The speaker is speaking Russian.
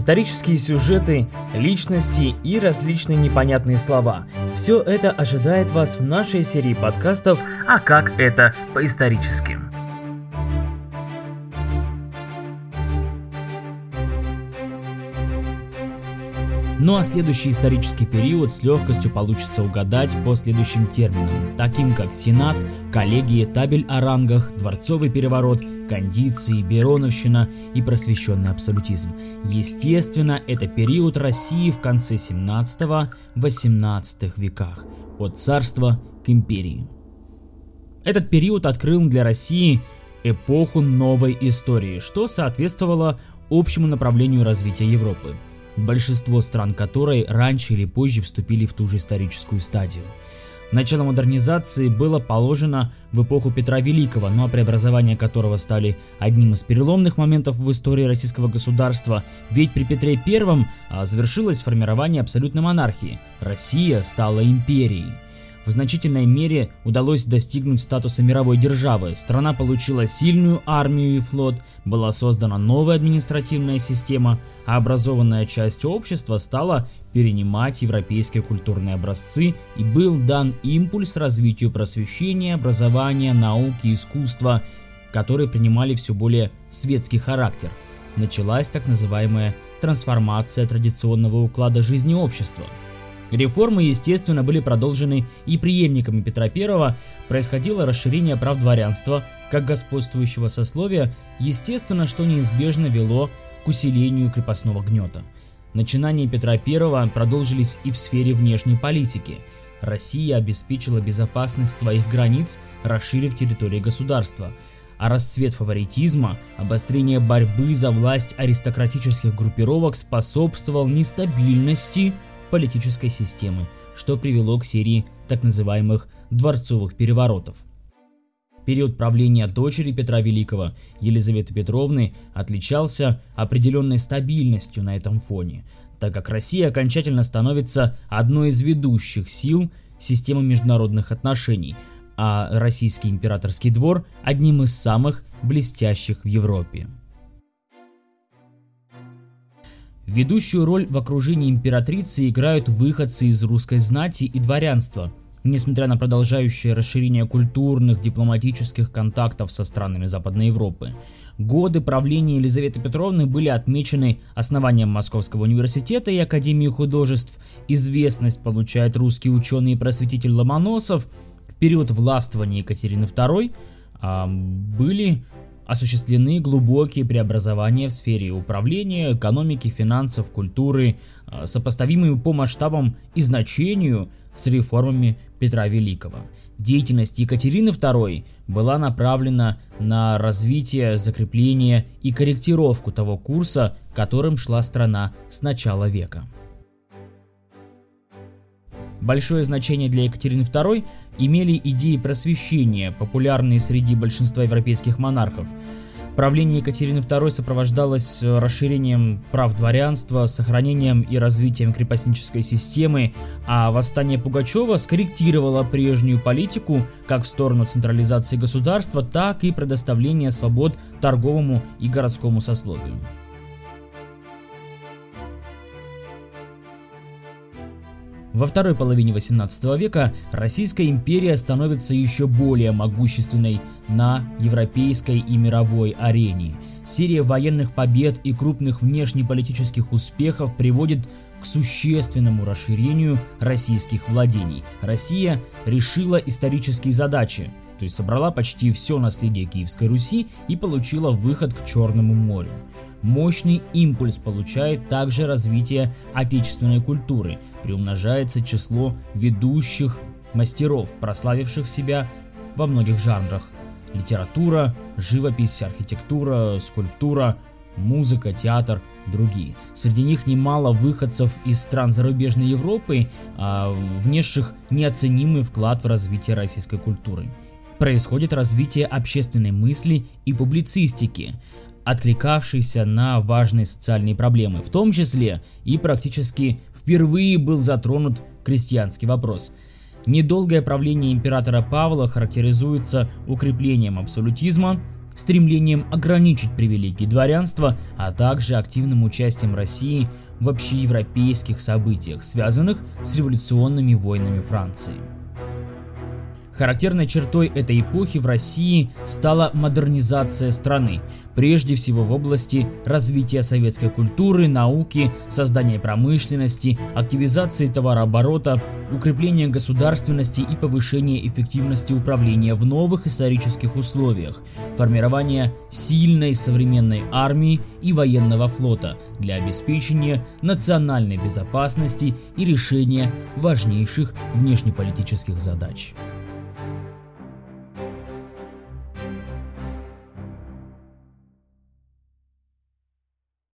Исторические сюжеты, личности и различные непонятные слова. Все это ожидает вас в нашей серии подкастов «А как это по-исторически?». Ну а следующий исторический период с легкостью получится угадать по следующим терминам, таким как Сенат, коллегии, табель о рангах, дворцовый переворот, кондиции, Бероновщина и просвещенный абсолютизм. Естественно, это период России в конце 17-18 веках, от царства к империи. Этот период открыл для России эпоху новой истории, что соответствовало общему направлению развития Европы – большинство стран которой раньше или позже вступили в ту же историческую стадию. Начало модернизации было положено в эпоху Петра Великого, но преобразования которого стали одним из переломных моментов в истории российского государства, ведь при Петре I а, завершилось формирование абсолютной монархии. Россия стала империей в значительной мере удалось достигнуть статуса мировой державы. Страна получила сильную армию и флот, была создана новая административная система, а образованная часть общества стала перенимать европейские культурные образцы и был дан импульс развитию просвещения, образования, науки, искусства, которые принимали все более светский характер. Началась так называемая трансформация традиционного уклада жизни общества – Реформы, естественно, были продолжены и преемниками Петра I, происходило расширение прав дворянства как господствующего сословия, естественно, что неизбежно вело к усилению крепостного гнета. Начинания Петра I продолжились и в сфере внешней политики. Россия обеспечила безопасность своих границ, расширив территории государства – а расцвет фаворитизма, обострение борьбы за власть аристократических группировок способствовал нестабильности политической системы, что привело к серии так называемых дворцовых переворотов. Период правления дочери Петра Великого, Елизаветы Петровны, отличался определенной стабильностью на этом фоне, так как Россия окончательно становится одной из ведущих сил системы международных отношений, а российский императорский двор одним из самых блестящих в Европе. Ведущую роль в окружении императрицы играют выходцы из русской знати и дворянства. Несмотря на продолжающее расширение культурных, дипломатических контактов со странами Западной Европы, годы правления Елизаветы Петровны были отмечены основанием Московского университета и Академии художеств, известность получает русский ученый и просветитель Ломоносов, в период властвования Екатерины II а, были осуществлены глубокие преобразования в сфере управления, экономики, финансов, культуры, а, сопоставимые по масштабам и значению с реформами Петра Великого. Деятельность Екатерины II была направлена на развитие, закрепление и корректировку того курса, которым шла страна с начала века. Большое значение для Екатерины II имели идеи просвещения, популярные среди большинства европейских монархов. Правление Екатерины II сопровождалось расширением прав дворянства, сохранением и развитием крепостнической системы, а восстание Пугачева скорректировало прежнюю политику как в сторону централизации государства, так и предоставления свобод торговому и городскому сословию. Во второй половине 18 века Российская империя становится еще более могущественной на европейской и мировой арене. Серия военных побед и крупных внешнеполитических успехов приводит к существенному расширению российских владений. Россия решила исторические задачи, то есть собрала почти все наследие Киевской Руси и получила выход к Черному морю. Мощный импульс получает также развитие отечественной культуры, приумножается число ведущих мастеров, прославивших себя во многих жанрах. Литература, живопись, архитектура, скульптура, музыка, театр, другие. Среди них немало выходцев из стран зарубежной Европы, а, внесших неоценимый вклад в развитие российской культуры. Происходит развитие общественной мысли и публицистики откликавшийся на важные социальные проблемы, в том числе и практически впервые был затронут крестьянский вопрос. Недолгое правление императора Павла характеризуется укреплением абсолютизма, стремлением ограничить привилегии дворянства, а также активным участием России в общеевропейских событиях, связанных с революционными войнами Франции. Характерной чертой этой эпохи в России стала модернизация страны, прежде всего в области развития советской культуры, науки, создания промышленности, активизации товарооборота, укрепления государственности и повышения эффективности управления в новых исторических условиях, формирования сильной современной армии и военного флота для обеспечения национальной безопасности и решения важнейших внешнеполитических задач.